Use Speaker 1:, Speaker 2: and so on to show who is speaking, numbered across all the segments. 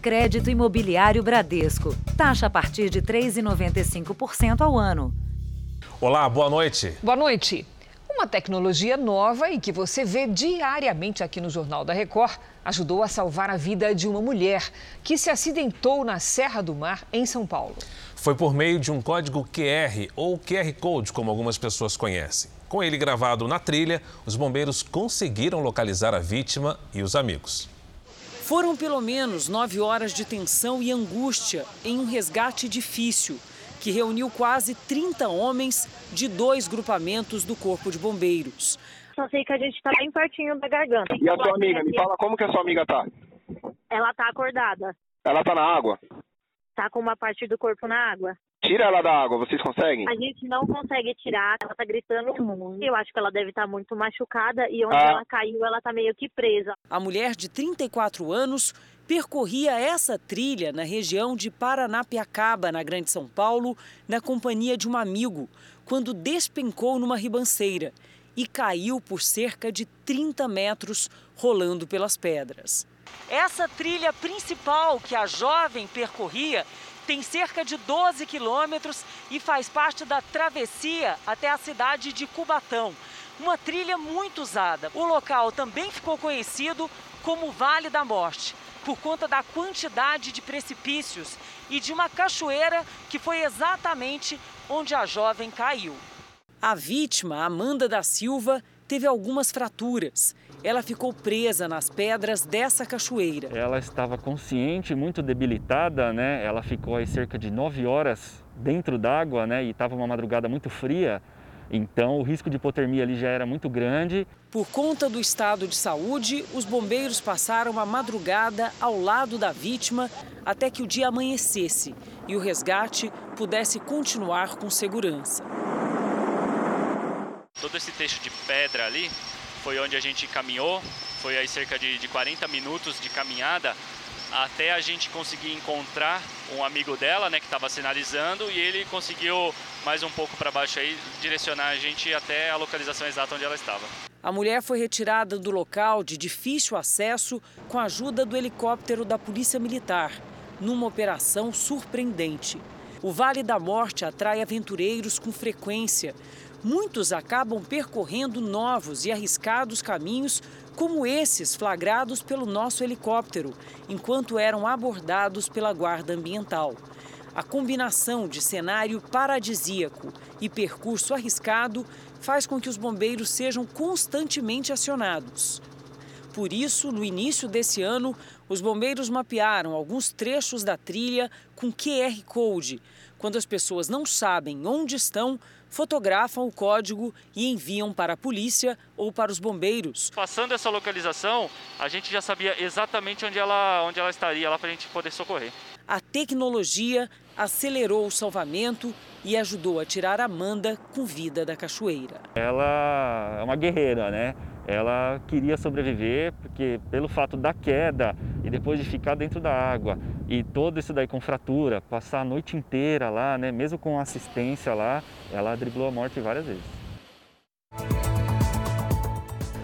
Speaker 1: Crédito Imobiliário Bradesco. Taxa a partir de 3,95% ao ano.
Speaker 2: Olá, boa noite.
Speaker 3: Boa noite. Uma tecnologia nova e que você vê diariamente aqui no Jornal da Record ajudou a salvar a vida de uma mulher que se acidentou na Serra do Mar, em São Paulo.
Speaker 2: Foi por meio de um código QR ou QR Code, como algumas pessoas conhecem. Com ele gravado na trilha, os bombeiros conseguiram localizar a vítima e os amigos.
Speaker 4: Foram pelo menos nove horas de tensão e angústia em um resgate difícil que reuniu quase 30 homens de dois grupamentos do Corpo de Bombeiros.
Speaker 5: Só sei que a gente está bem pertinho da garganta.
Speaker 6: E a sua amiga? Me fala como que a sua amiga tá?
Speaker 5: Ela tá acordada.
Speaker 6: Ela tá na água?
Speaker 5: Tá com uma parte do corpo na água.
Speaker 6: Tira ela da água, vocês conseguem?
Speaker 5: A gente não consegue tirar, ela tá gritando muito. Eu acho que ela deve estar tá muito machucada e onde
Speaker 6: Ah.
Speaker 5: ela caiu, ela tá meio que presa.
Speaker 4: A mulher de 34 anos percorria essa trilha na região de Paranapiacaba, na Grande São Paulo, na companhia de um amigo, quando despencou numa ribanceira e caiu por cerca de 30 metros, rolando pelas pedras. Essa trilha principal que a jovem percorria tem cerca de 12 quilômetros e faz parte da travessia até a cidade de Cubatão. Uma trilha muito usada. O local também ficou conhecido como Vale da Morte, por conta da quantidade de precipícios e de uma cachoeira que foi exatamente onde a jovem caiu. A vítima, Amanda da Silva, teve algumas fraturas. Ela ficou presa nas pedras dessa cachoeira.
Speaker 7: Ela estava consciente, muito debilitada, né? Ela ficou aí cerca de nove horas dentro d'água, né? E estava uma madrugada muito fria. Então o risco de hipotermia ali já era muito grande.
Speaker 4: Por conta do estado de saúde, os bombeiros passaram a madrugada ao lado da vítima até que o dia amanhecesse e o resgate pudesse continuar com segurança.
Speaker 8: Todo esse trecho de pedra ali foi onde a gente caminhou, foi aí cerca de, de 40 minutos de caminhada até a gente conseguir encontrar um amigo dela, né, que estava sinalizando e ele conseguiu mais um pouco para baixo aí direcionar a gente até a localização exata onde ela estava.
Speaker 4: A mulher foi retirada do local de difícil acesso com a ajuda do helicóptero da Polícia Militar, numa operação surpreendente. O Vale da Morte atrai aventureiros com frequência. Muitos acabam percorrendo novos e arriscados caminhos, como esses flagrados pelo nosso helicóptero, enquanto eram abordados pela Guarda Ambiental. A combinação de cenário paradisíaco e percurso arriscado faz com que os bombeiros sejam constantemente acionados. Por isso, no início desse ano, os bombeiros mapearam alguns trechos da trilha com QR Code. Quando as pessoas não sabem onde estão, fotografam o código e enviam para a polícia ou para os bombeiros.
Speaker 8: Passando essa localização, a gente já sabia exatamente onde ela, onde ela estaria lá para a gente poder socorrer.
Speaker 4: A tecnologia acelerou o salvamento e ajudou a tirar Amanda com vida da cachoeira.
Speaker 7: Ela é uma guerreira, né? Ela queria sobreviver porque pelo fato da queda e depois de ficar dentro da água e todo isso daí com fratura, passar a noite inteira lá, né? Mesmo com assistência lá, ela driblou a morte várias vezes.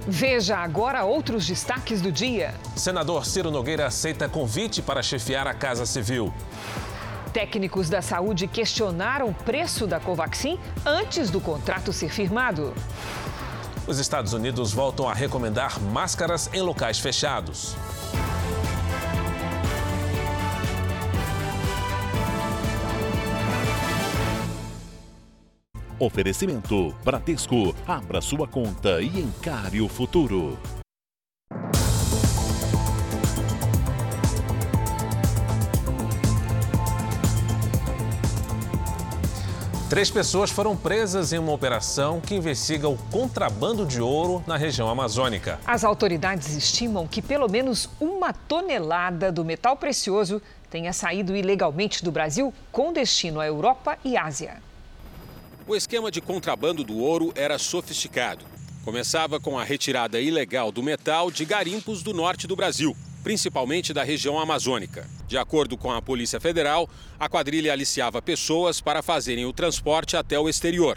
Speaker 3: Veja agora outros destaques do dia.
Speaker 2: Senador Ciro Nogueira aceita convite para chefiar a Casa Civil.
Speaker 3: Técnicos da saúde questionaram o preço da Covaxin antes do contrato ser firmado.
Speaker 2: Os Estados Unidos voltam a recomendar máscaras em locais fechados.
Speaker 9: Oferecimento Bradesco. Abra sua conta e encare o futuro.
Speaker 2: Três pessoas foram presas em uma operação que investiga o contrabando de ouro na região amazônica.
Speaker 3: As autoridades estimam que pelo menos uma tonelada do metal precioso tenha saído ilegalmente do Brasil com destino à Europa e Ásia.
Speaker 10: O esquema de contrabando do ouro era sofisticado. Começava com a retirada ilegal do metal de garimpos do norte do Brasil, principalmente da região amazônica. De acordo com a Polícia Federal, a quadrilha aliciava pessoas para fazerem o transporte até o exterior.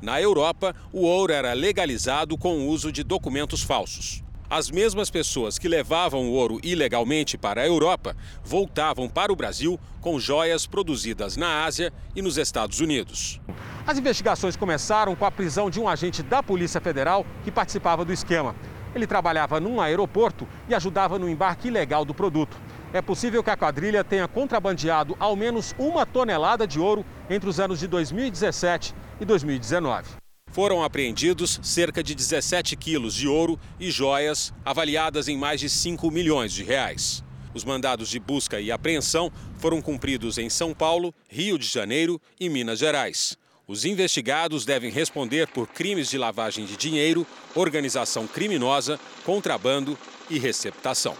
Speaker 10: Na Europa, o ouro era legalizado com o uso de documentos falsos. As mesmas pessoas que levavam o ouro ilegalmente para a Europa voltavam para o Brasil com joias produzidas na Ásia e nos Estados Unidos. As investigações começaram com a prisão de um agente da Polícia Federal que participava do esquema. Ele trabalhava num aeroporto e ajudava no embarque ilegal do produto. É possível que a quadrilha tenha contrabandeado ao menos uma tonelada de ouro entre os anos de 2017 e 2019. Foram apreendidos cerca de 17 quilos de ouro e joias avaliadas em mais de 5 milhões de reais. Os mandados de busca e apreensão foram cumpridos em São Paulo, Rio de Janeiro e Minas Gerais. Os investigados devem responder por crimes de lavagem de dinheiro, organização criminosa, contrabando e receptação.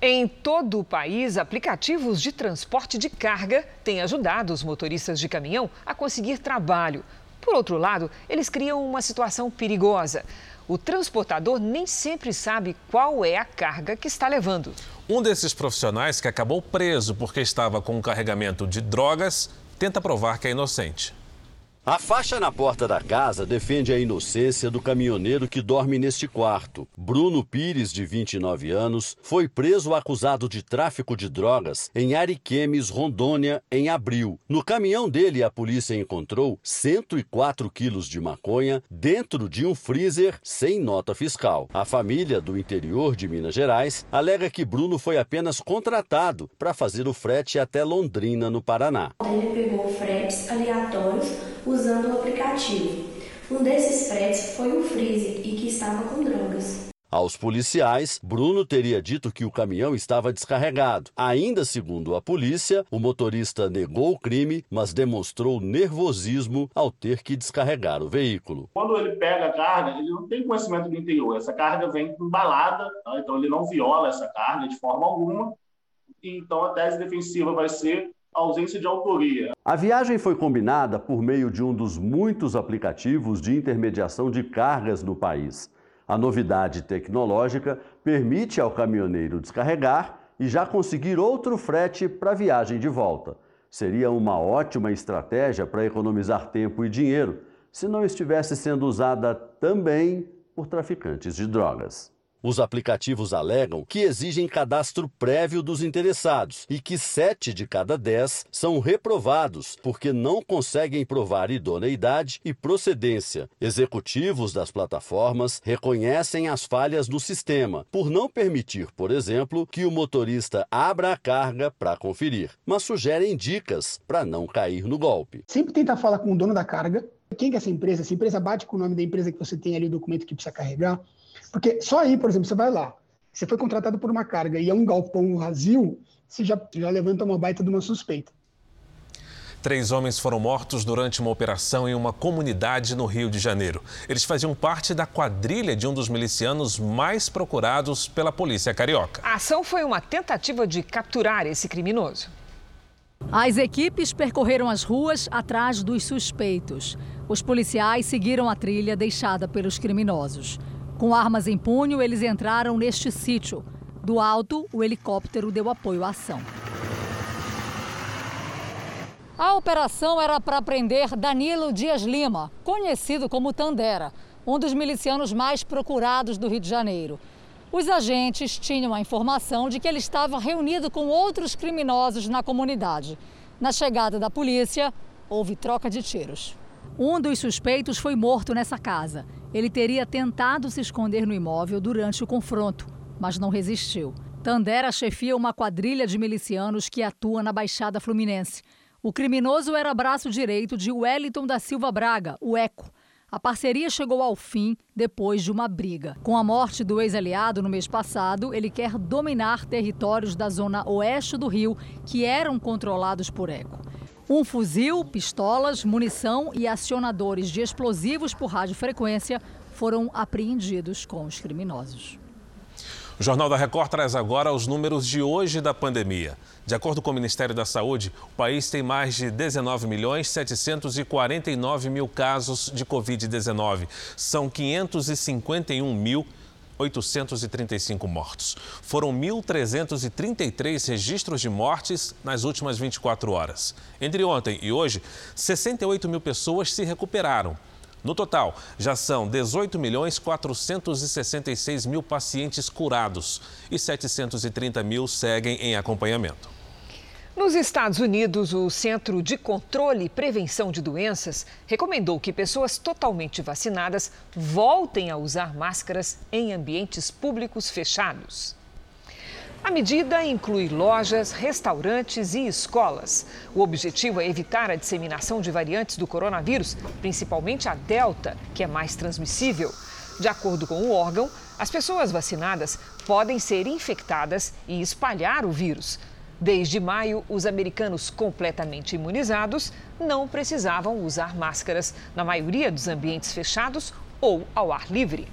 Speaker 3: Em todo o país, aplicativos de transporte de carga têm ajudado os motoristas de caminhão a conseguir trabalho. Por outro lado, eles criam uma situação perigosa. O transportador nem sempre sabe qual é a carga que está levando.
Speaker 2: Um desses profissionais que acabou preso porque estava com um carregamento de drogas tenta provar que é inocente.
Speaker 11: A faixa na porta da casa defende a inocência do caminhoneiro que dorme neste quarto. Bruno Pires, de 29 anos, foi preso acusado de tráfico de drogas em Ariquemes, Rondônia, em abril. No caminhão dele, a polícia encontrou 104 quilos de maconha dentro de um freezer sem nota fiscal. A família do interior de Minas Gerais alega que Bruno foi apenas contratado para fazer o frete até Londrina, no Paraná.
Speaker 12: Ele pegou fretes aleatórios usando o aplicativo. Um desses fretes foi um freezer e que estava com drogas.
Speaker 11: Aos policiais, Bruno teria dito que o caminhão estava descarregado. Ainda segundo a polícia, o motorista negou o crime, mas demonstrou nervosismo ao ter que descarregar o veículo.
Speaker 13: Quando ele pega a carga, ele não tem conhecimento do interior. Essa carga vem embalada, tá? então ele não viola essa carga de forma alguma. Então a tese defensiva vai ser ausência de autoria.
Speaker 11: A viagem foi combinada por meio de um dos muitos aplicativos de intermediação de cargas no país. A novidade tecnológica permite ao caminhoneiro descarregar e já conseguir outro frete para a viagem de volta. Seria uma ótima estratégia para economizar tempo e dinheiro, se não estivesse sendo usada também por traficantes de drogas. Os aplicativos alegam que exigem cadastro prévio dos interessados e que sete de cada dez são reprovados porque não conseguem provar idoneidade e procedência. Executivos das plataformas reconhecem as falhas no sistema por não permitir, por exemplo, que o motorista abra a carga para conferir, mas sugerem dicas para não cair no golpe.
Speaker 14: Sempre tentar falar com o dono da carga. Quem que é essa empresa? Essa empresa bate com o nome da empresa que você tem ali o documento que precisa carregar. Porque só aí, por exemplo, você vai lá, você foi contratado por uma carga e é um galpão vazio, você já, já levanta uma baita de uma suspeita.
Speaker 2: Três homens foram mortos durante uma operação em uma comunidade no Rio de Janeiro. Eles faziam parte da quadrilha de um dos milicianos mais procurados pela polícia carioca.
Speaker 3: A ação foi uma tentativa de capturar esse criminoso.
Speaker 15: As equipes percorreram as ruas atrás dos suspeitos. Os policiais seguiram a trilha deixada pelos criminosos. Com armas em punho, eles entraram neste sítio. Do alto, o helicóptero deu apoio à ação. A operação era para prender Danilo Dias Lima, conhecido como Tandera, um dos milicianos mais procurados do Rio de Janeiro. Os agentes tinham a informação de que ele estava reunido com outros criminosos na comunidade. Na chegada da polícia, houve troca de tiros. Um dos suspeitos foi morto nessa casa. Ele teria tentado se esconder no imóvel durante o confronto, mas não resistiu. Tandera chefia uma quadrilha de milicianos que atua na Baixada Fluminense. O criminoso era braço direito de Wellington da Silva Braga, o Eco. A parceria chegou ao fim depois de uma briga. Com a morte do ex-aliado no mês passado, ele quer dominar territórios da zona oeste do Rio que eram controlados por Eco. Um fuzil, pistolas, munição e acionadores de explosivos por radiofrequência foram apreendidos com os criminosos.
Speaker 2: O Jornal da Record traz agora os números de hoje da pandemia. De acordo com o Ministério da Saúde, o país tem mais de 19 milhões 749 mil casos de Covid-19. São 551 mil 835 mortos. Foram 1.333 registros de mortes nas últimas 24 horas. Entre ontem e hoje, 68 mil pessoas se recuperaram. No total, já são 18 milhões 466 mil pacientes curados e 730 mil seguem em acompanhamento.
Speaker 3: Nos Estados Unidos, o Centro de Controle e Prevenção de Doenças recomendou que pessoas totalmente vacinadas voltem a usar máscaras em ambientes públicos fechados. A medida inclui lojas, restaurantes e escolas. O objetivo é evitar a disseminação de variantes do coronavírus, principalmente a Delta, que é mais transmissível. De acordo com o órgão, as pessoas vacinadas podem ser infectadas e espalhar o vírus. Desde maio, os americanos completamente imunizados não precisavam usar máscaras na maioria dos ambientes fechados ou ao ar livre.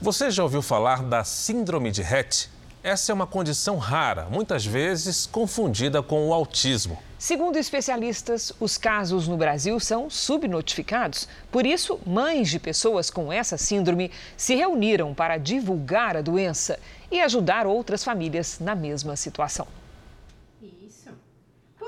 Speaker 2: Você já ouviu falar da Síndrome de Rett? Essa é uma condição rara, muitas vezes confundida com o autismo.
Speaker 3: Segundo especialistas, os casos no Brasil são subnotificados. Por isso, mães de pessoas com essa síndrome se reuniram para divulgar a doença e ajudar outras famílias na mesma situação.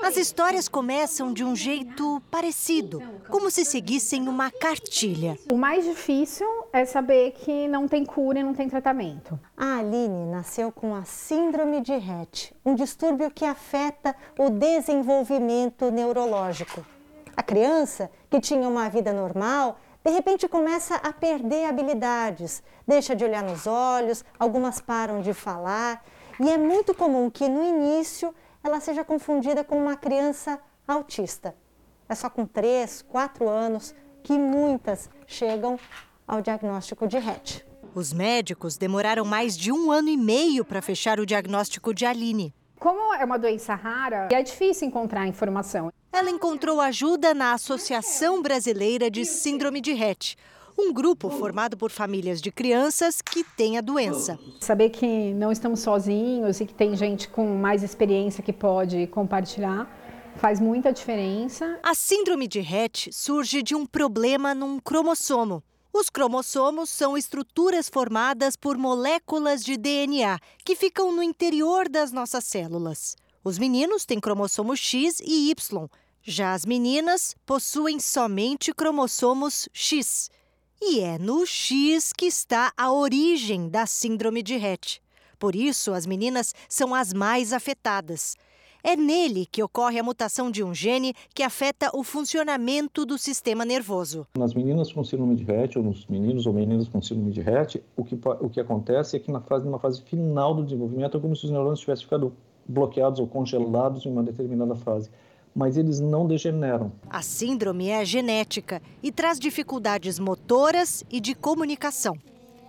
Speaker 16: As histórias começam de um jeito parecido, como se seguissem uma cartilha.
Speaker 17: O mais difícil é saber que não tem cura e não tem tratamento.
Speaker 16: A Aline nasceu com a síndrome de Rett, um distúrbio que afeta o desenvolvimento neurológico. A criança, que tinha uma vida normal, de repente começa a perder habilidades, deixa de olhar nos olhos, algumas param de falar, e é muito comum que no início ela seja confundida com uma criança autista. É só com 3, 4 anos que muitas chegam ao diagnóstico de Rett. Os médicos demoraram mais de um ano e meio para fechar o diagnóstico de Aline.
Speaker 17: Como é uma doença rara, é difícil encontrar informação.
Speaker 16: Ela encontrou ajuda na Associação Brasileira de Síndrome de Rett, um grupo formado por famílias de crianças que têm a doença.
Speaker 17: Saber que não estamos sozinhos e que tem gente com mais experiência que pode compartilhar faz muita diferença.
Speaker 16: A síndrome de Rett surge de um problema num cromossomo. Os cromossomos são estruturas formadas por moléculas de DNA que ficam no interior das nossas células. Os meninos têm cromossomo X e Y, já as meninas possuem somente cromossomos X. E é no X que está a origem da síndrome de Rett. Por isso, as meninas são as mais afetadas. É nele que ocorre a mutação de um gene que afeta o funcionamento do sistema nervoso.
Speaker 18: Nas meninas com síndrome de Rett, ou nos meninos ou meninas com síndrome de Rett, o que, o que acontece é que na fase, numa fase final do desenvolvimento é como se os neurônios tivessem ficado bloqueados ou congelados em uma determinada fase mas eles não degeneram.
Speaker 16: A síndrome é genética e traz dificuldades motoras e de comunicação.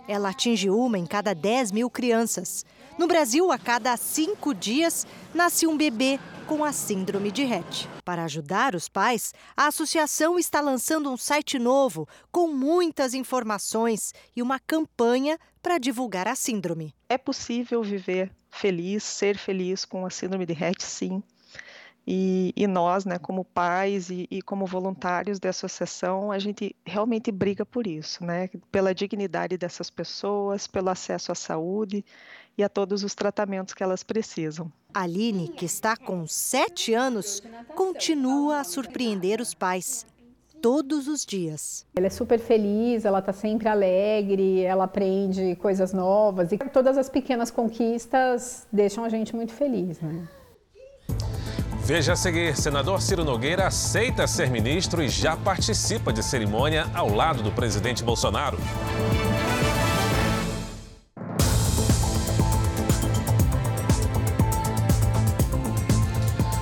Speaker 16: Ela atinge uma em cada 10 mil crianças. No Brasil, a cada cinco dias, nasce um bebê com a síndrome de Rett. Para ajudar os pais, a associação está lançando um site novo com muitas informações e uma campanha para divulgar a síndrome.
Speaker 19: É possível viver feliz, ser feliz com a síndrome de Rett, sim. E, e, nós, né, como pais e, e, como voluntários da associação, a gente realmente briga por isso, né, pela dignidade dessas pessoas, pelo acesso à saúde e a todos os tratamentos que elas precisam.
Speaker 16: Aline, que está com sete anos, continua a surpreender os pais todos os dias.
Speaker 17: Ela é super feliz, ela está sempre alegre, ela aprende coisas novas e todas as pequenas conquistas deixam a gente muito feliz, né?
Speaker 2: Veja a seguir: senador Ciro Nogueira aceita ser ministro e já participa de cerimônia ao lado do presidente Bolsonaro.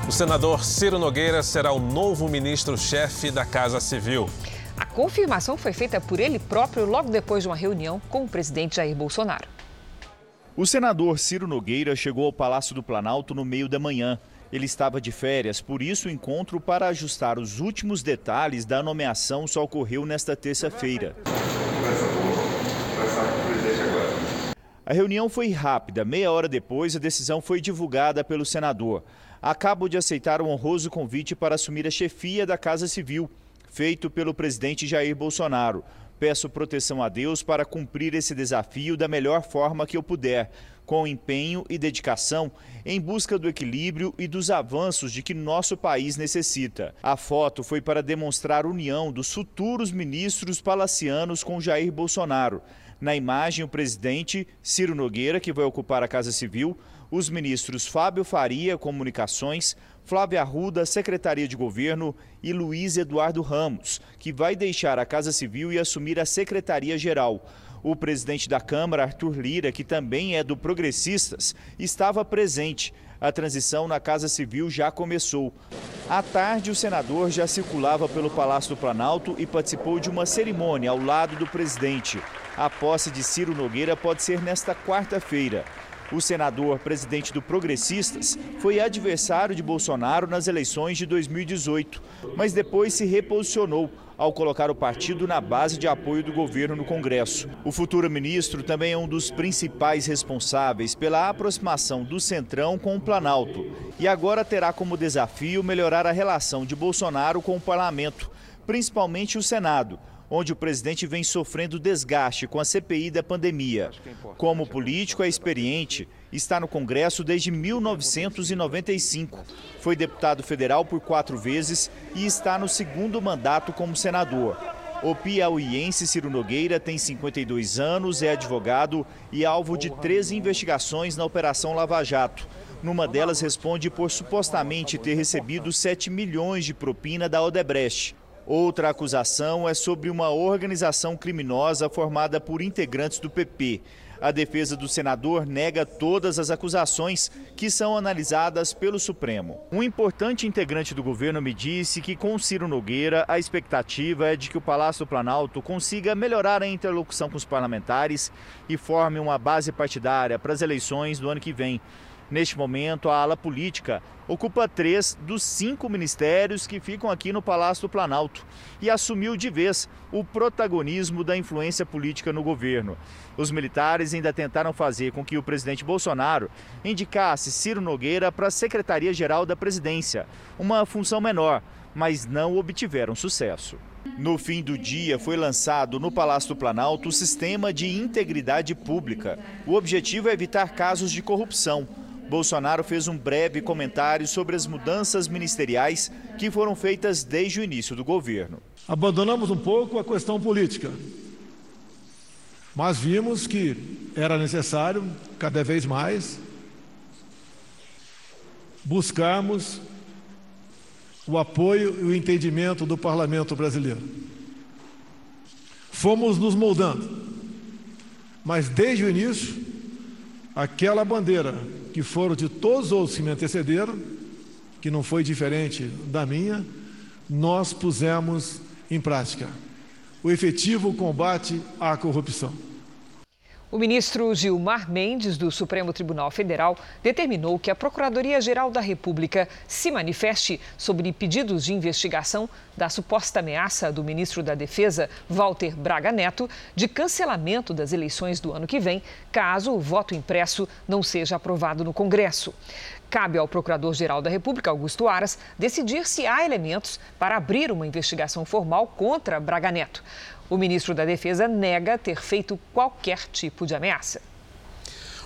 Speaker 2: O senador Ciro Nogueira será o novo ministro-chefe da Casa Civil.
Speaker 3: A confirmação foi feita por ele próprio logo depois de uma reunião com o presidente Jair Bolsonaro.
Speaker 20: O senador Ciro Nogueira chegou ao Palácio do Planalto no meio da manhã. Ele estava de férias, por isso o encontro para ajustar os últimos detalhes da nomeação só ocorreu nesta terça-feira. A reunião foi rápida. Meia hora depois, a decisão foi divulgada pelo senador. Acabo de aceitar o honroso convite para assumir a chefia da Casa Civil, feito pelo presidente Jair Bolsonaro. Peço proteção a Deus para cumprir esse desafio da melhor forma que eu puder. Com empenho e dedicação em busca do equilíbrio e dos avanços de que nosso país necessita. A foto foi para demonstrar união dos futuros ministros palacianos com Jair Bolsonaro. Na imagem, o presidente Ciro Nogueira, que vai ocupar a Casa Civil, os ministros Fábio Faria, Comunicações, Flávia Arruda, Secretaria de Governo e Luiz Eduardo Ramos, que vai deixar a Casa Civil e assumir a Secretaria-Geral. O presidente da Câmara, Arthur Lira, que também é do Progressistas, estava presente. A transição na Casa Civil já começou. À tarde, o senador já circulava pelo Palácio do Planalto e participou de uma cerimônia ao lado do presidente. A posse de Ciro Nogueira pode ser nesta quarta-feira. O senador, presidente do Progressistas, foi adversário de Bolsonaro nas eleições de 2018, mas depois se reposicionou ao colocar o partido na base de apoio do governo no Congresso. O futuro ministro também é um dos principais responsáveis pela aproximação do Centrão com o Planalto e agora terá como desafio melhorar a relação de Bolsonaro com o parlamento, principalmente o Senado onde o presidente vem sofrendo desgaste com a CPI da pandemia. Como político é experiente, está no Congresso desde 1995. Foi deputado federal por quatro vezes e está no segundo mandato como senador. O piauiense Ciro Nogueira tem 52 anos, é advogado e alvo de três investigações na Operação Lava Jato. Numa delas, responde por supostamente ter recebido 7 milhões de propina da Odebrecht. Outra acusação é sobre uma organização criminosa formada por integrantes do PP. A defesa do senador nega todas as acusações que são analisadas pelo Supremo. Um importante integrante do governo me disse que, com Ciro Nogueira, a expectativa é de que o Palácio do Planalto consiga melhorar a interlocução com os parlamentares e forme uma base partidária para as eleições do ano que vem. Neste momento, a ala política ocupa três dos cinco ministérios que ficam aqui no Palácio do Planalto e assumiu de vez o protagonismo da influência política no governo. Os militares ainda tentaram fazer com que o presidente Bolsonaro indicasse Ciro Nogueira para a Secretaria-Geral da Presidência, uma função menor, mas não obtiveram sucesso. No fim do dia, foi lançado no Palácio do Planalto o sistema de integridade pública. O objetivo é evitar casos de corrupção Bolsonaro fez um breve comentário sobre as mudanças ministeriais que foram feitas desde o início do governo.
Speaker 21: Abandonamos um pouco a questão política, mas vimos que era necessário, cada vez mais, buscarmos o apoio e o entendimento do parlamento brasileiro. Fomos nos moldando, mas desde o início, aquela bandeira que foram de todos os que me antecederam, que não foi diferente da minha, nós pusemos em prática o efetivo combate à corrupção.
Speaker 3: O ministro Gilmar Mendes, do Supremo Tribunal Federal, determinou que a Procuradoria-Geral da República se manifeste sobre pedidos de investigação da suposta ameaça do ministro da Defesa, Walter Braga Neto, de cancelamento das eleições do ano que vem, caso o voto impresso não seja aprovado no Congresso. Cabe ao Procurador-Geral da República, Augusto Aras, decidir se há elementos para abrir uma investigação formal contra Braga Neto. O ministro da Defesa nega ter feito qualquer tipo de ameaça.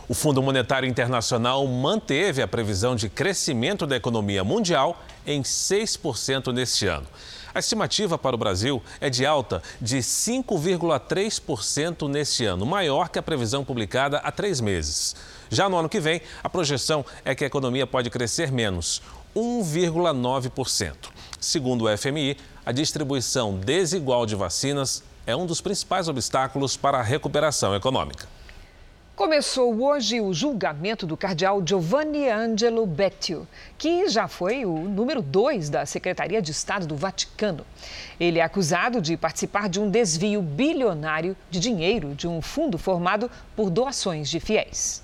Speaker 2: O Fundo Monetário Internacional manteve a previsão de crescimento da economia mundial em 6% neste ano. A estimativa para o Brasil é de alta de 5,3% neste ano, maior que a previsão publicada há três meses. Já no ano que vem, a projeção é que a economia pode crescer menos, 1,9%. Segundo o FMI, a distribuição desigual de vacinas é um dos principais obstáculos para a recuperação econômica.
Speaker 3: Começou hoje o julgamento do cardeal Giovanni Angelo Beccio, que já foi o número dois da Secretaria de Estado do Vaticano. Ele é acusado de participar de um desvio bilionário de dinheiro de um fundo formado por doações de fiéis.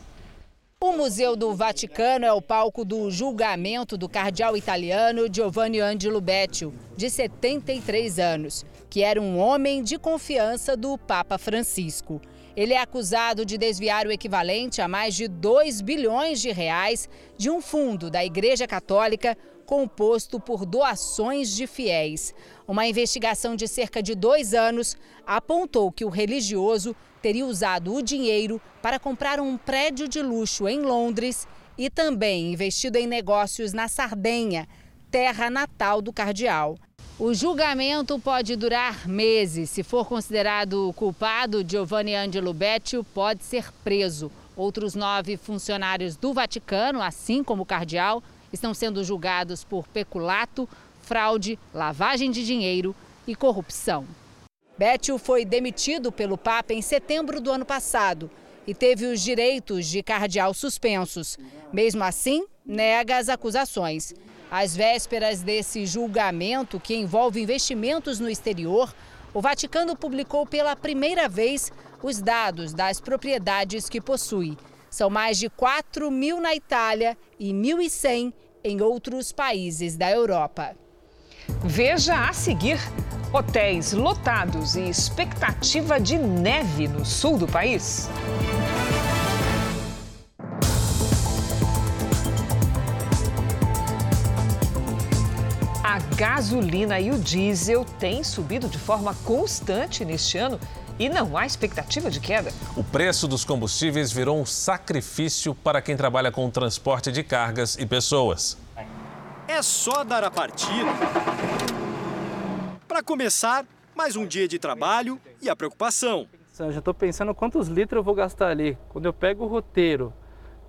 Speaker 22: O Museu do Vaticano é o palco do julgamento do cardeal italiano Giovanni Angelo Beccio, de 73 anos, que era um homem de confiança do Papa Francisco. Ele é acusado de desviar o equivalente a mais de 2 bilhões de reais de um fundo da Igreja Católica composto por doações de fiéis. Uma investigação de cerca de dois anos apontou que o religioso teria usado o dinheiro para comprar um prédio de luxo em Londres e também investido em negócios na Sardenha, terra natal do cardeal. O julgamento pode durar meses. Se for considerado culpado, Giovanni Angelo Beccio pode ser preso. Outros nove funcionários do Vaticano, assim como o cardeal, estão sendo julgados por peculato, fraude, lavagem de dinheiro e corrupção. Beccio foi demitido pelo Papa em setembro do ano passado e teve os direitos de cardeal suspensos. Mesmo assim, nega as acusações. Às vésperas desse julgamento, que envolve investimentos no exterior, o Vaticano publicou pela primeira vez os dados das propriedades que possui. São mais de 4 mil na Itália e 1.100 em outros países da Europa.
Speaker 3: Veja a seguir: hotéis lotados e expectativa de neve no sul do país. A gasolina e o diesel têm subido de forma constante neste ano e não há expectativa de queda.
Speaker 2: O preço dos combustíveis virou um sacrifício para quem trabalha com o transporte de cargas e pessoas.
Speaker 23: É só dar a partida. Para começar, mais um dia de trabalho e a preocupação.
Speaker 24: Eu já estou pensando quantos litros eu vou gastar ali. Quando eu pego o roteiro,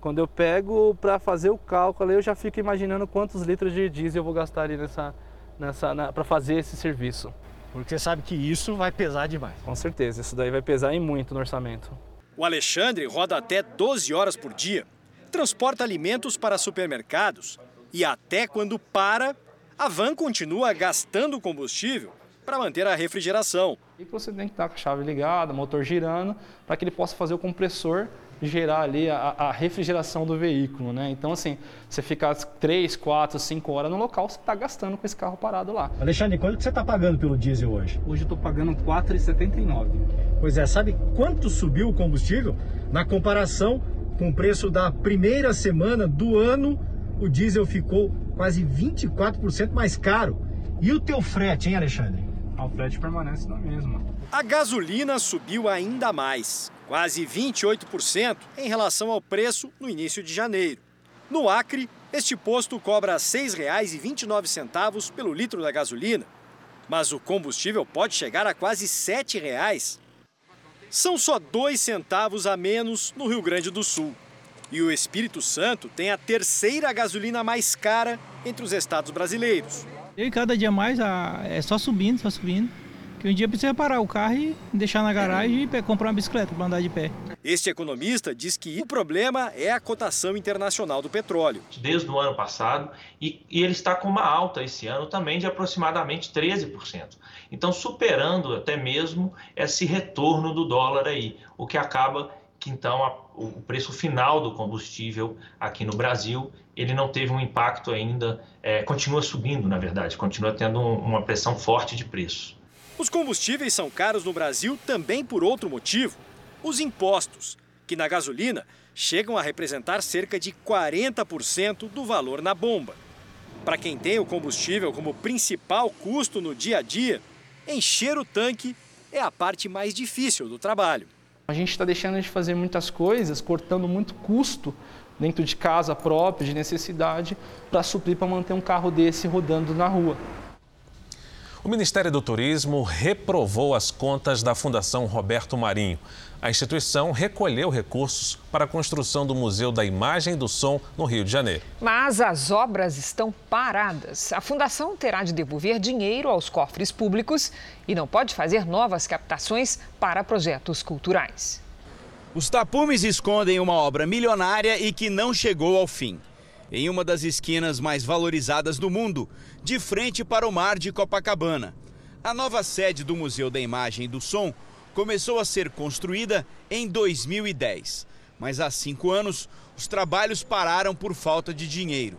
Speaker 24: quando eu pego para fazer o cálculo, eu já fico imaginando quantos litros de diesel eu vou gastar ali nessa, nessa, para fazer esse serviço.
Speaker 23: Porque você sabe que isso vai pesar demais.
Speaker 24: Com certeza, isso daí vai pesar em muito no orçamento.
Speaker 23: O Alexandre roda até 12 horas por dia, transporta alimentos para supermercados e até quando para, a van continua gastando combustível para manter a refrigeração.
Speaker 24: E você tem que estar com a chave ligada, motor girando, para que ele possa fazer o compressor gerar ali a, a, refrigeração do veículo, né? Então, assim, você ficar 3, 4, 5 horas no local, você está gastando com esse carro parado lá.
Speaker 23: Alexandre, quanto que você está pagando pelo diesel hoje?
Speaker 24: Hoje eu estou pagando 4,79.
Speaker 23: Pois é, sabe quanto subiu o combustível? Na comparação com o preço da primeira semana do ano, o diesel ficou quase 24% mais caro. E o teu frete, hein, Alexandre?
Speaker 24: O frete permanece na mesma.
Speaker 23: A gasolina subiu ainda mais quase 28% em relação ao preço no início de janeiro. No Acre, este posto cobra R$ 6,29 pelo litro da gasolina, mas o combustível pode chegar a quase R$ 7,00. São só dois centavos a menos no Rio Grande do Sul. E o Espírito Santo tem a terceira gasolina mais cara entre os estados brasileiros.
Speaker 25: E cada dia mais é só subindo, só subindo que um dia precisa parar o carro e deixar na garagem e comprar uma bicicleta para andar de pé.
Speaker 23: Este economista diz que o problema é a cotação internacional do petróleo.
Speaker 26: Desde o ano passado, e, e ele está com uma alta esse ano também de aproximadamente 13%. Então, superando até mesmo esse retorno do dólar aí, o que acaba que então a, o preço final do combustível aqui no Brasil ele não teve um impacto ainda, é, continua subindo, na verdade, continua tendo um, uma pressão forte de preço.
Speaker 23: Os combustíveis são caros no Brasil também por outro motivo: os impostos, que na gasolina chegam a representar cerca de 40% do valor na bomba. Para quem tem o combustível como principal custo no dia a dia, encher o tanque é a parte mais difícil do trabalho.
Speaker 24: A gente está deixando de fazer muitas coisas, cortando muito custo dentro de casa própria, de necessidade, para suprir para manter um carro desse rodando na rua.
Speaker 2: O Ministério do Turismo reprovou as contas da Fundação Roberto Marinho. A instituição recolheu recursos para a construção do Museu da Imagem e do Som no Rio de Janeiro.
Speaker 3: Mas as obras estão paradas. A fundação terá de devolver dinheiro aos cofres públicos e não pode fazer novas captações para projetos culturais.
Speaker 27: Os tapumes escondem uma obra milionária e que não chegou ao fim em uma das esquinas mais valorizadas do mundo, de frente para o mar de Copacabana. A nova sede do Museu da Imagem e do Som começou a ser construída em 2010, mas há cinco anos os trabalhos pararam por falta de dinheiro.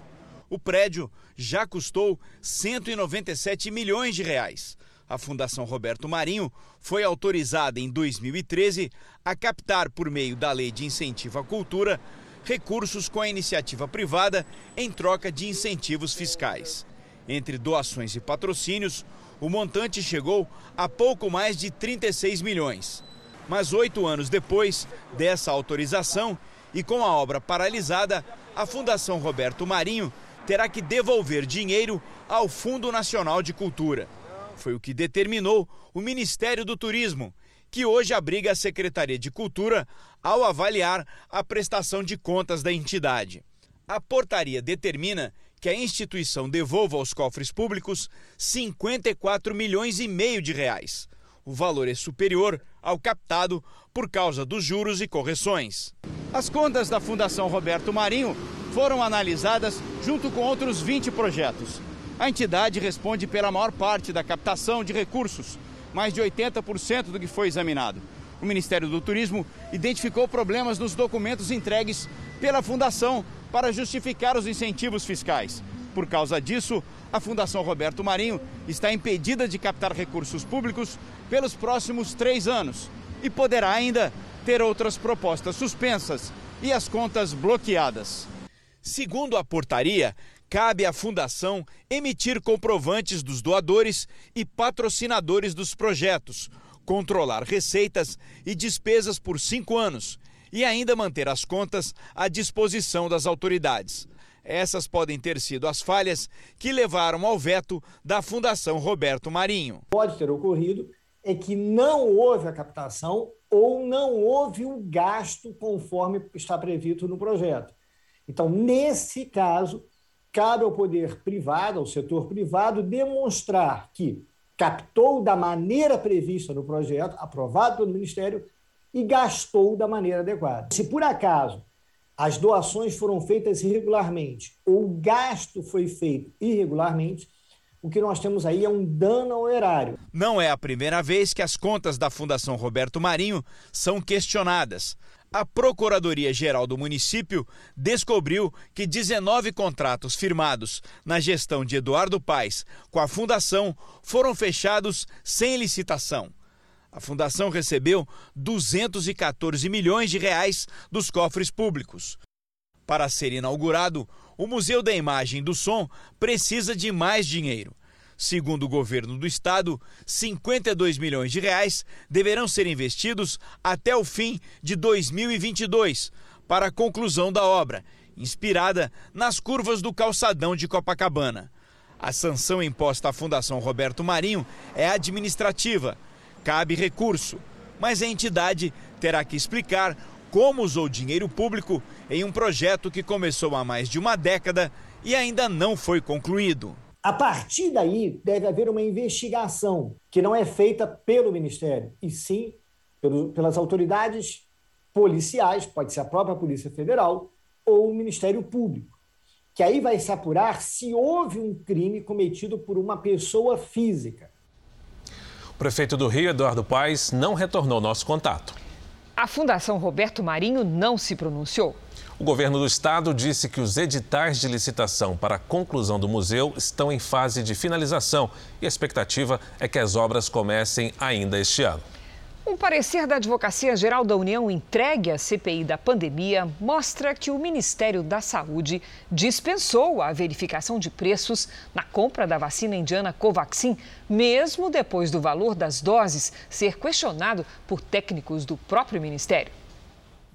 Speaker 27: O prédio já custou 197 milhões de reais. A Fundação Roberto Marinho foi autorizada em 2013 a captar, por meio da Lei de Incentivo à Cultura,
Speaker 20: recursos com a iniciativa privada em troca de incentivos fiscais. Entre doações e patrocínios, o montante chegou a pouco mais de 36 milhões. Mas oito anos depois dessa autorização e com a obra paralisada, a Fundação Roberto Marinho terá que devolver dinheiro ao Fundo Nacional de Cultura. Foi o que determinou o Ministério do Turismo, que hoje abriga a Secretaria de Cultura ao avaliar a prestação de contas da entidade. A portaria determina que a instituição devolva aos cofres públicos 54 milhões e meio de reais. O valor é superior ao captado por causa dos juros e correções. As contas da Fundação Roberto Marinho foram analisadas junto com outros 20 projetos. A entidade responde pela maior parte da captação de recursos, mais de 80% do que foi examinado. O Ministério do Turismo identificou problemas nos documentos entregues pela Fundação para justificar os incentivos fiscais. Por causa disso, a Fundação Roberto Marinho está impedida de captar recursos públicos pelos próximos três anos e poderá ainda ter outras propostas suspensas e as contas bloqueadas. Segundo a portaria, cabe à Fundação emitir comprovantes dos doadores e patrocinadores dos projetos, controlar receitas e despesas por cinco anos e ainda manter as contas à disposição das autoridades. Essas podem ter sido as falhas que levaram ao veto da Fundação Roberto Marinho.
Speaker 28: Pode ter ocorrido é que não houve a captação ou não houve o gasto conforme está previsto no projeto. Então, nesse caso, cabe ao poder privado, ao setor privado, demonstrar que captou da maneira prevista no projeto, aprovado pelo Ministério, e gastou da maneira adequada. Se por acaso as doações foram feitas irregularmente ou o gasto foi feito irregularmente, o que nós temos aí é um dano ao erário.
Speaker 20: Não é a primeira vez que as contas da Fundação Roberto Marinho são questionadas. A Procuradoria-Geral do município descobriu que 19 contratos firmados na gestão de Eduardo Paes com a Fundação foram fechados sem licitação. A fundação recebeu 214 milhões de reais dos cofres públicos. Para ser inaugurado, o Museu da Imagem e do Som precisa de mais dinheiro. Segundo o governo do estado, 52 milhões de reais deverão ser investidos até o fim de 2022 para a conclusão da obra, inspirada nas curvas do calçadão de Copacabana. A sanção imposta à Fundação Roberto Marinho é administrativa cabe recurso, mas a entidade terá que explicar como usou dinheiro público em um projeto que começou há mais de uma década e ainda não foi concluído.
Speaker 28: A partir daí, deve haver uma investigação que não é feita pelo Ministério, e sim pelo, pelas autoridades policiais, pode ser a própria Polícia Federal ou o Ministério Público, que aí vai se apurar se houve um crime cometido por uma pessoa física.
Speaker 2: O prefeito do Rio, Eduardo Paes, não retornou nosso contato.
Speaker 3: A Fundação Roberto Marinho não se pronunciou.
Speaker 2: O governo do estado disse que os editais de licitação para a conclusão do museu estão em fase de finalização e a expectativa é que as obras comecem ainda este ano.
Speaker 3: Um parecer da Advocacia Geral da União entregue à CPI da pandemia mostra que o Ministério da Saúde dispensou a verificação de preços na compra da vacina indiana Covaxin, mesmo depois do valor das doses ser questionado por técnicos do próprio Ministério.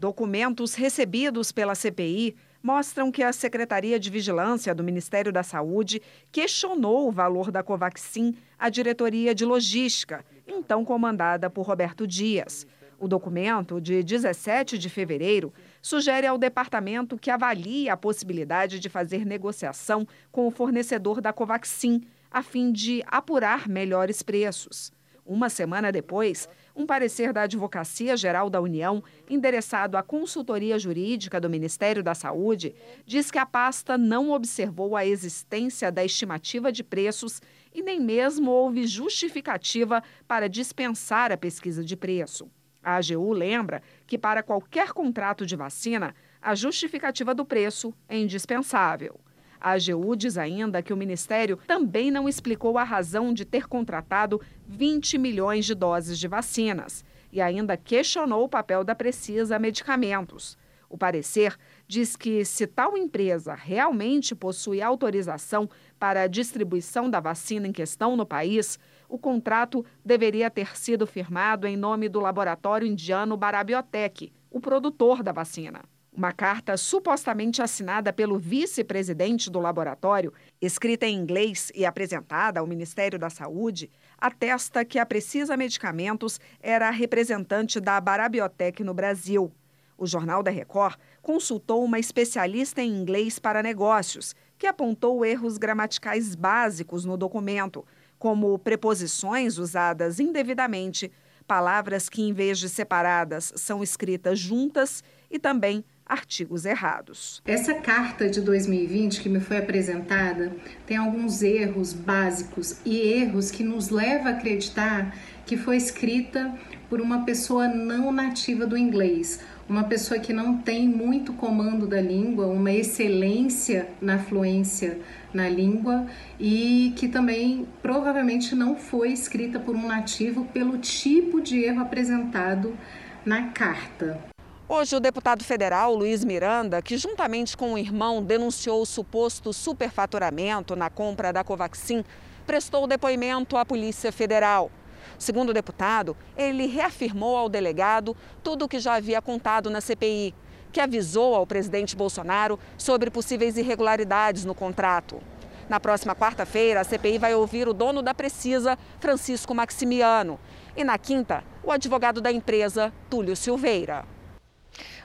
Speaker 29: Documentos recebidos pela CPI mostram que a Secretaria de Vigilância do Ministério da Saúde questionou o valor da Covaxin à Diretoria de Logística, então comandada por Roberto Dias. O documento, de 17 de fevereiro, sugere ao departamento que avalie a possibilidade de fazer negociação com o fornecedor da Covaxin, a fim de apurar melhores preços. Uma semana depois, um parecer da Advocacia Geral da União, endereçado à consultoria jurídica do Ministério da Saúde, diz que a pasta não observou a existência da estimativa de preços e nem mesmo houve justificativa para dispensar a pesquisa de preço. A AGU lembra que, para qualquer contrato de vacina, a justificativa do preço é indispensável. A AGU diz ainda que o Ministério também não explicou a razão de ter contratado 20 milhões de doses de vacinas e ainda questionou o papel da Precisa Medicamentos. O parecer diz que, se tal empresa realmente possui autorização para a distribuição da vacina em questão no país, o contrato deveria ter sido firmado em nome do laboratório indiano Barabiotec, o produtor da vacina. Uma carta supostamente assinada pelo vice-presidente do laboratório, escrita em inglês e apresentada ao Ministério da Saúde, atesta que a Precisa Medicamentos era representante da Barabiotec no Brasil. O Jornal da Record consultou uma especialista em inglês para negócios, que apontou erros gramaticais básicos no documento como preposições usadas indevidamente, palavras que, em vez de separadas, são escritas juntas e também artigos errados.
Speaker 30: Essa carta de 2020 que me foi apresentada tem alguns erros básicos e erros que nos leva a acreditar que foi escrita por uma pessoa não nativa do inglês, uma pessoa que não tem muito comando da língua, uma excelência na fluência na língua e que também provavelmente não foi escrita por um nativo pelo tipo de erro apresentado na carta.
Speaker 29: Hoje, o deputado federal Luiz Miranda, que juntamente com o irmão denunciou o suposto superfaturamento na compra da Covaxin, prestou depoimento à Polícia Federal. Segundo o deputado, ele reafirmou ao delegado tudo o que já havia contado na CPI que avisou ao presidente Bolsonaro sobre possíveis irregularidades no contrato. Na próxima quarta-feira, a CPI vai ouvir o dono da Precisa, Francisco Maximiano. E na quinta, o advogado da empresa, Túlio Silveira.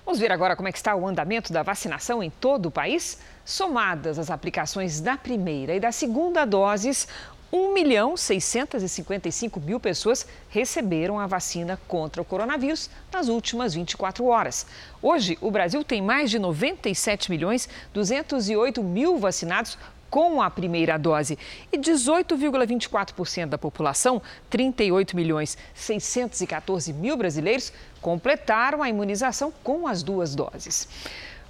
Speaker 3: Vamos ver agora como é que está o andamento da vacinação em todo o país? Somadas as aplicações da primeira e da segunda doses, 1 milhão 655 mil pessoas receberam a vacina contra o coronavírus nas últimas 24 horas. Hoje, o Brasil tem mais de 97 milhões 208 mil vacinados com a primeira dose e 18,24% da população, 38 milhões 614 mil brasileiros, completaram a imunização com as duas doses.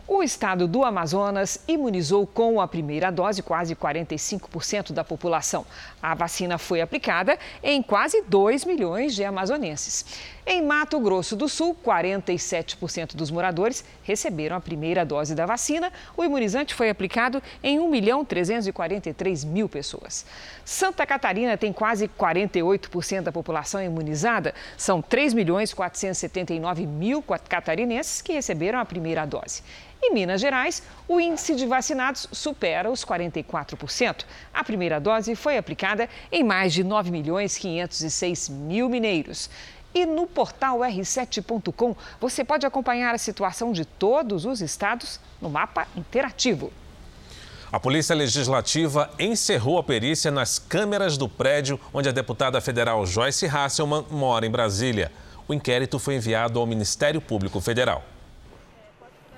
Speaker 3: O estado do Amazonas imunizou com a primeira dose quase 45% da população. A vacina foi aplicada em quase 2 milhões de amazonenses. Em Mato Grosso do Sul, 47% dos moradores receberam a primeira dose da vacina. O imunizante foi aplicado em 1 milhão 343 mil pessoas. Santa Catarina tem quase 48% da população imunizada. São 3 milhões 479 mil catarinenses que receberam a primeira dose. Em Minas Gerais, o índice de vacinados supera os 44%. A primeira dose foi aplicada em mais de 9 milhões 506 mil mineiros. E no portal r7.com você pode acompanhar a situação de todos os estados no mapa interativo.
Speaker 2: A Polícia Legislativa encerrou a perícia nas câmeras do prédio onde a deputada federal Joyce Hasselman mora em Brasília. O inquérito foi enviado ao Ministério Público Federal.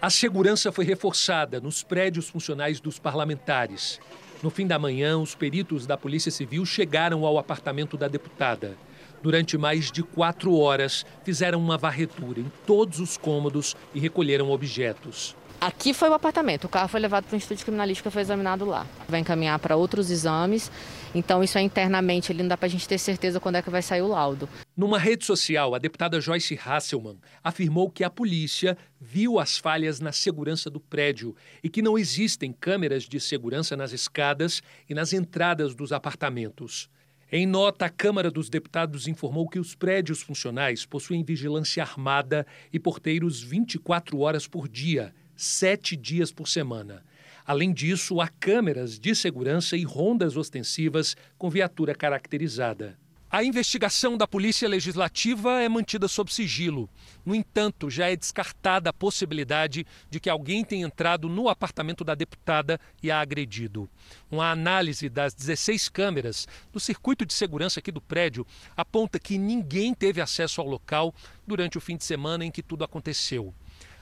Speaker 31: A segurança foi reforçada nos prédios funcionais dos parlamentares. No fim da manhã, os peritos da Polícia Civil chegaram ao apartamento da deputada. Durante mais de quatro horas, fizeram uma varredura em todos os cômodos e recolheram objetos.
Speaker 32: Aqui foi o apartamento, o carro foi levado para o Instituto de Criminalística, foi examinado lá. Vai encaminhar para outros exames, então isso é internamente, ele não dá para a gente ter certeza quando é que vai sair o laudo.
Speaker 31: Numa rede social, a deputada Joyce Hasselman afirmou que a polícia viu as falhas na segurança do prédio e que não existem câmeras de segurança nas escadas e nas entradas dos apartamentos. Em nota, a Câmara dos Deputados informou que os prédios funcionais possuem vigilância armada e porteiros 24 horas por dia, sete dias por semana. Além disso, há câmeras de segurança e rondas ostensivas com viatura caracterizada. A investigação da Polícia Legislativa é mantida sob sigilo. No entanto, já é descartada a possibilidade de que alguém tenha entrado no apartamento da deputada e a agredido. Uma análise das 16 câmeras do circuito de segurança aqui do prédio aponta que ninguém teve acesso ao local durante o fim de semana em que tudo aconteceu.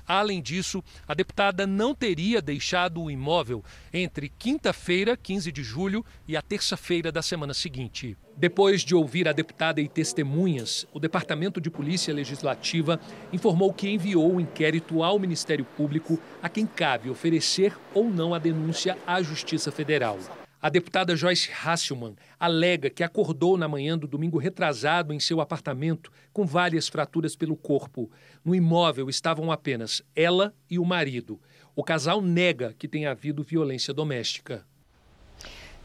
Speaker 31: Além disso, a deputada não teria deixado o imóvel entre quinta-feira, 15 de julho, e a terça-feira da semana seguinte. Depois de ouvir a deputada e testemunhas, o Departamento de Polícia Legislativa informou que enviou o inquérito ao Ministério Público, a quem cabe oferecer ou não a denúncia à Justiça Federal. A deputada Joyce Hasselman alega que acordou na manhã do domingo retrasado em seu apartamento com várias fraturas pelo corpo. No imóvel estavam apenas ela e o marido. O casal nega que tenha havido violência doméstica.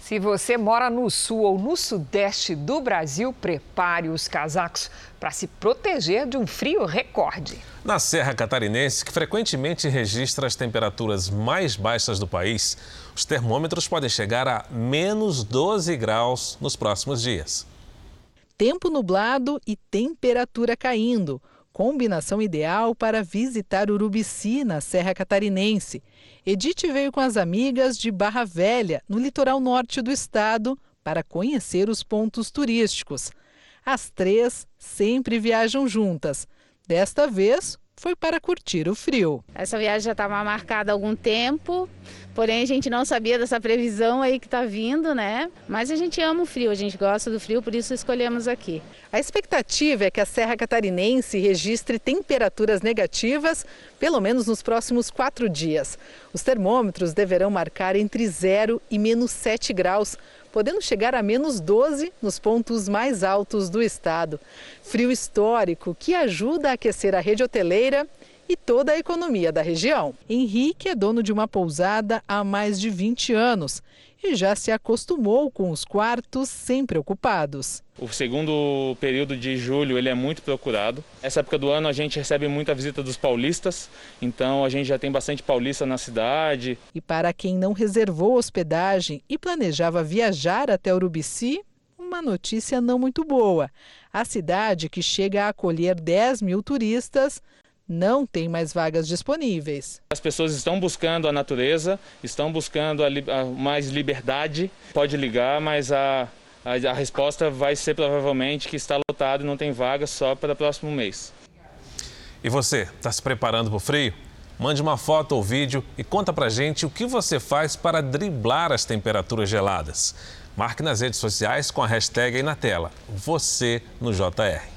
Speaker 3: Se você mora no sul ou no sudeste do Brasil, prepare os casacos para se proteger de um frio recorde.
Speaker 2: Na Serra Catarinense, que frequentemente registra as temperaturas mais baixas do país, os termômetros podem chegar a menos 12 graus nos próximos dias.
Speaker 33: Tempo nublado e temperatura caindo. Combinação ideal para visitar Urubici, na Serra Catarinense. Edith veio com as amigas de Barra Velha, no litoral norte do estado, para conhecer os pontos turísticos. As três sempre viajam juntas. Desta vez, foi para curtir o frio.
Speaker 34: Essa viagem já estava marcada há algum tempo, porém a gente não sabia dessa previsão aí que está vindo, né? Mas a gente ama o frio, a gente gosta do frio, por isso escolhemos aqui.
Speaker 33: A expectativa é que a Serra Catarinense registre temperaturas negativas, pelo menos nos próximos quatro dias. Os termômetros deverão marcar entre 0 e menos 7 graus podendo chegar a menos 12 nos pontos mais altos do estado. Frio histórico que ajuda a aquecer a rede hoteleira e toda a economia da região. Henrique é dono de uma pousada há mais de 20 anos e já se acostumou com os quartos sempre ocupados.
Speaker 35: O segundo período de julho ele é muito procurado. Essa época do ano a gente recebe muita visita dos paulistas, então a gente já tem bastante paulista na cidade.
Speaker 33: E para quem não reservou hospedagem e planejava viajar até Urubici, uma notícia não muito boa. A cidade, que chega a acolher 10 mil turistas, não tem mais vagas disponíveis.
Speaker 35: As pessoas estão buscando a natureza, estão buscando a, a mais liberdade. Pode ligar, mas a, a, a resposta vai ser provavelmente que está lotado e não tem vaga só para o próximo mês.
Speaker 2: E você, está se preparando para o frio? Mande uma foto ou vídeo e conta pra gente o que você faz para driblar as temperaturas geladas. Marque nas redes sociais com a hashtag aí na tela, você no JR.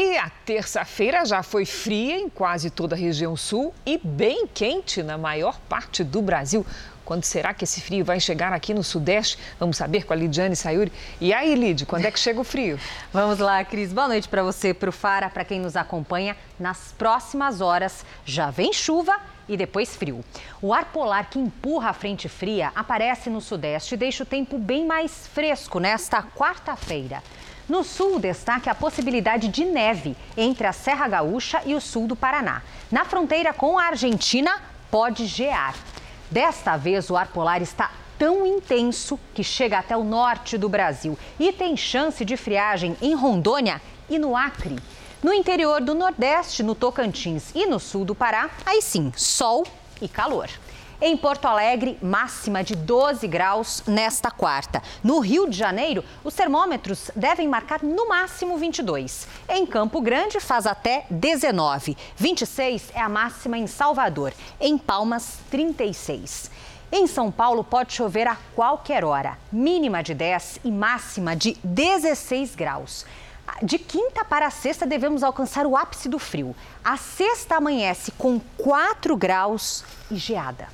Speaker 3: E a terça-feira já foi fria em quase toda a região sul e bem quente na maior parte do Brasil. Quando será que esse frio vai chegar aqui no Sudeste? Vamos saber com a Lidiane Sayuri. E aí, Lid, quando é que chega o frio?
Speaker 36: Vamos lá, Cris. Boa noite para você, para o Fara, para quem nos acompanha. Nas próximas horas já vem chuva e depois frio. O ar polar que empurra a frente fria aparece no Sudeste e deixa o tempo bem mais fresco nesta quarta-feira. No sul, destaque a possibilidade de neve entre a Serra Gaúcha e o sul do Paraná. Na fronteira com a Argentina, pode gear. Desta vez, o ar polar está tão intenso que chega até o norte do Brasil e tem chance de friagem em Rondônia e no Acre. No interior do Nordeste, no Tocantins e no sul do Pará, aí sim, sol e calor. Em Porto Alegre, máxima de 12 graus nesta quarta. No Rio de Janeiro, os termômetros devem marcar no máximo 22. Em Campo Grande, faz até 19. 26 é a máxima em Salvador. Em Palmas, 36. Em São Paulo, pode chover a qualquer hora. Mínima de 10 e máxima de 16 graus. De quinta para sexta, devemos alcançar o ápice do frio. A sexta amanhece com 4 graus e geada.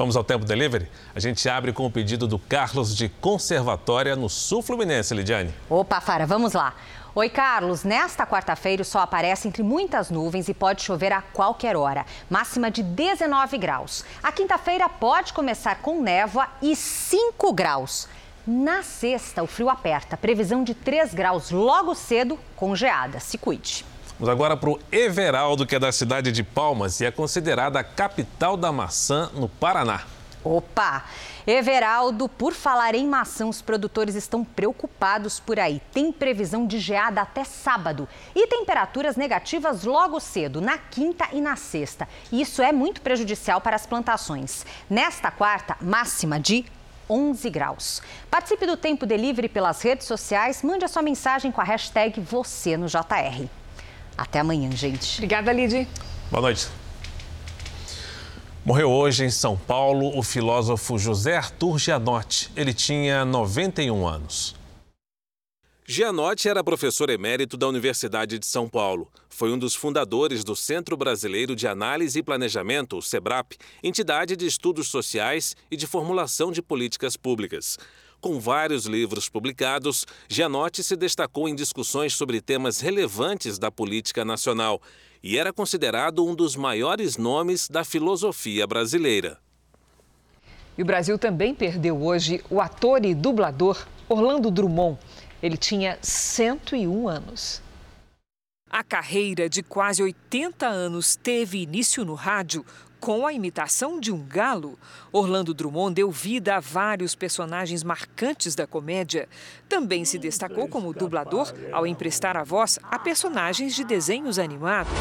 Speaker 2: Vamos ao tempo delivery? A gente abre com o pedido do Carlos de Conservatória no Sul Fluminense, Lidiane.
Speaker 36: Opa, Fara, vamos lá. Oi, Carlos. Nesta quarta-feira, o sol aparece entre muitas nuvens e pode chover a qualquer hora. Máxima de 19 graus. A quinta-feira pode começar com névoa e 5 graus. Na sexta, o frio aperta. Previsão de 3 graus logo cedo, com geada. Se cuide.
Speaker 2: Vamos agora para o Everaldo, que é da cidade de Palmas e é considerada a capital da maçã no Paraná.
Speaker 36: Opa! Everaldo, por falar em maçã, os produtores estão preocupados por aí. Tem previsão de geada até sábado e temperaturas negativas logo cedo, na quinta e na sexta. Isso é muito prejudicial para as plantações. Nesta quarta, máxima de 11 graus. Participe do Tempo Delivery pelas redes sociais, mande a sua mensagem com a hashtag você no JR. Até amanhã, gente.
Speaker 3: Obrigada, Lidy.
Speaker 2: Boa noite. Morreu hoje em São Paulo o filósofo José Arthur Gianotti. Ele tinha 91 anos. Gianotti era professor emérito da Universidade de São Paulo. Foi um dos fundadores do Centro Brasileiro de Análise e Planejamento, o SEBRAP, entidade de estudos sociais e de formulação de políticas públicas. Com vários livros publicados, Gianotti se destacou em discussões sobre temas relevantes da política nacional e era considerado um dos maiores nomes da filosofia brasileira.
Speaker 3: E o Brasil também perdeu hoje o ator e dublador Orlando Drummond. Ele tinha 101 anos. A carreira de quase 80 anos teve início no rádio com a imitação de um galo. Orlando Drummond deu vida a vários personagens marcantes da comédia. Também se destacou como dublador ao emprestar a voz a personagens de desenhos animados.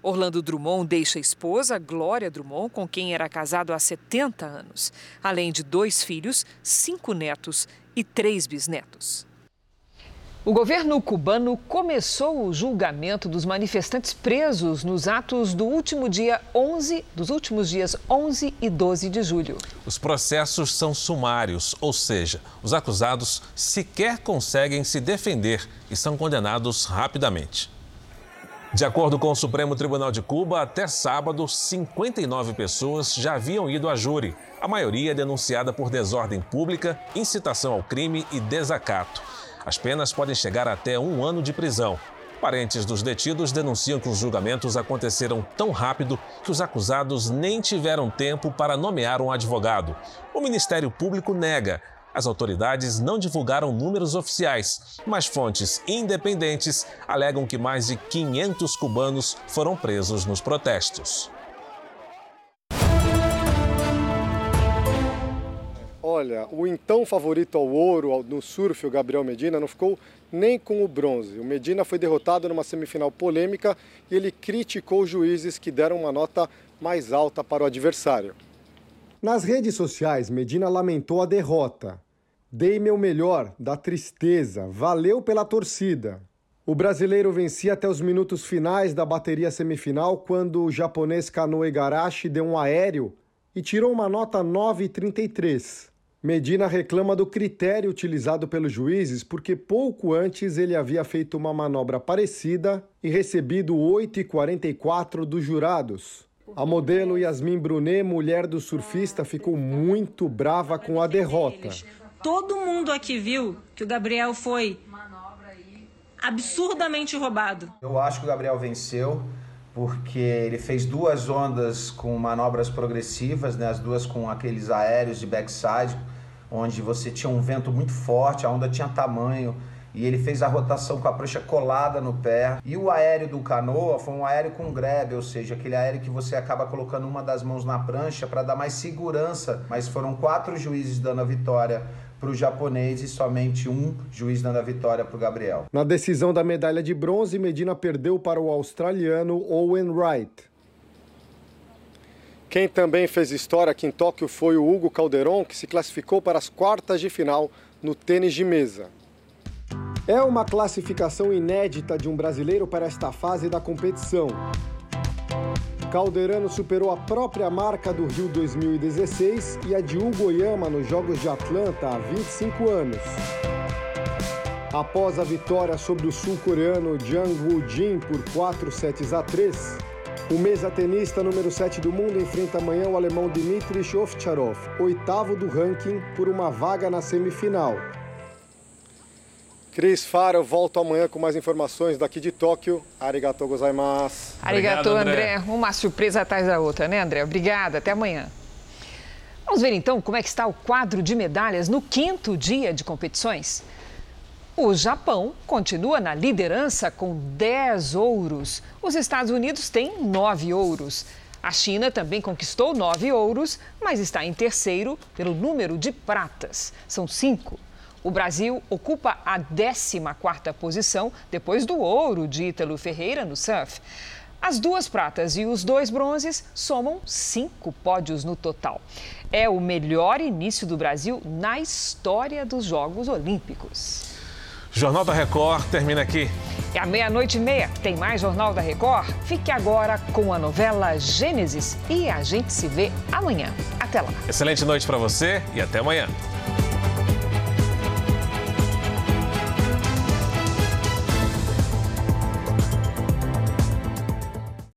Speaker 3: Orlando Drummond deixa a esposa, Glória Drummond, com quem era casado há 70 anos, além de dois filhos, cinco netos e três bisnetos. O governo cubano começou o julgamento dos manifestantes presos nos atos do último dia 11, dos últimos dias 11 e 12 de julho.
Speaker 2: Os processos são sumários, ou seja, os acusados sequer conseguem se defender e são condenados rapidamente. De acordo com o Supremo Tribunal de Cuba, até sábado, 59 pessoas já haviam ido a júri, a maioria denunciada por desordem pública, incitação ao crime e desacato. As penas podem chegar até um ano de prisão. Parentes dos detidos denunciam que os julgamentos aconteceram tão rápido que os acusados nem tiveram tempo para nomear um advogado. O Ministério Público nega. As autoridades não divulgaram números oficiais, mas fontes independentes alegam que mais de 500 cubanos foram presos nos protestos.
Speaker 37: Olha, o então favorito ao ouro no surf, o Gabriel Medina, não ficou nem com o bronze. O Medina foi derrotado numa semifinal polêmica e ele criticou os juízes que deram uma nota mais alta para o adversário. Nas redes sociais, Medina lamentou a derrota. Dei meu melhor, da tristeza, valeu pela torcida. O brasileiro vencia até os minutos finais da bateria semifinal quando o japonês Kanoe Igarashi deu um aéreo e tirou uma nota 9,33. Medina reclama do critério utilizado pelos juízes porque pouco antes ele havia feito uma manobra parecida e recebido 8,44 dos jurados. A modelo Yasmin Brunet, mulher do surfista, ficou muito brava com a derrota.
Speaker 38: Todo mundo aqui viu que o Gabriel foi absurdamente roubado.
Speaker 39: Eu acho que o Gabriel venceu porque ele fez duas ondas com manobras progressivas, né, as duas com aqueles aéreos de backside, onde você tinha um vento muito forte, a onda tinha tamanho, e ele fez a rotação com a prancha colada no pé. E o aéreo do canoa foi um aéreo com grab, ou seja, aquele aéreo que você acaba colocando uma das mãos na prancha para dar mais segurança. Mas foram quatro juízes dando a vitória para o japonês e somente um juiz dando a vitória para o Gabriel.
Speaker 37: Na decisão da medalha de bronze, Medina perdeu para o australiano Owen Wright. Quem também fez história aqui em Tóquio foi o Hugo Calderon, que se classificou para as quartas de final no tênis de mesa. É uma classificação inédita de um brasileiro para esta fase da competição. Calderano superou a própria marca do Rio 2016 e a de Hugo Oyama nos Jogos de Atlanta há 25 anos. Após a vitória sobre o sul-coreano Jang Woo-jin por 4 sets a 3, o mesa-tenista número 7 do mundo enfrenta amanhã o alemão Dmitry Ovtcharov, oitavo do ranking, por uma vaga na semifinal. Cris Faro, volto amanhã com mais informações daqui de Tóquio. Arigatou gozaimasu.
Speaker 3: Arigatou, André. André. Uma surpresa atrás da outra, né, André? Obrigada. Até amanhã. Vamos ver então como é que está o quadro de medalhas no quinto dia de competições. O Japão continua na liderança com 10 ouros. Os Estados Unidos têm 9 ouros. A China também conquistou 9 ouros, mas está em terceiro pelo número de pratas. São cinco. O Brasil ocupa a 14ª posição depois do ouro de Ítalo Ferreira no surf. As duas pratas e os dois bronzes somam cinco pódios no total. É o melhor início do Brasil na história dos Jogos Olímpicos.
Speaker 2: Jornal da Record termina aqui.
Speaker 3: É à meia-noite e meia. Tem mais Jornal da Record? Fique agora com a novela Gênesis e a gente se vê amanhã. Até lá.
Speaker 2: Excelente noite para você e até amanhã.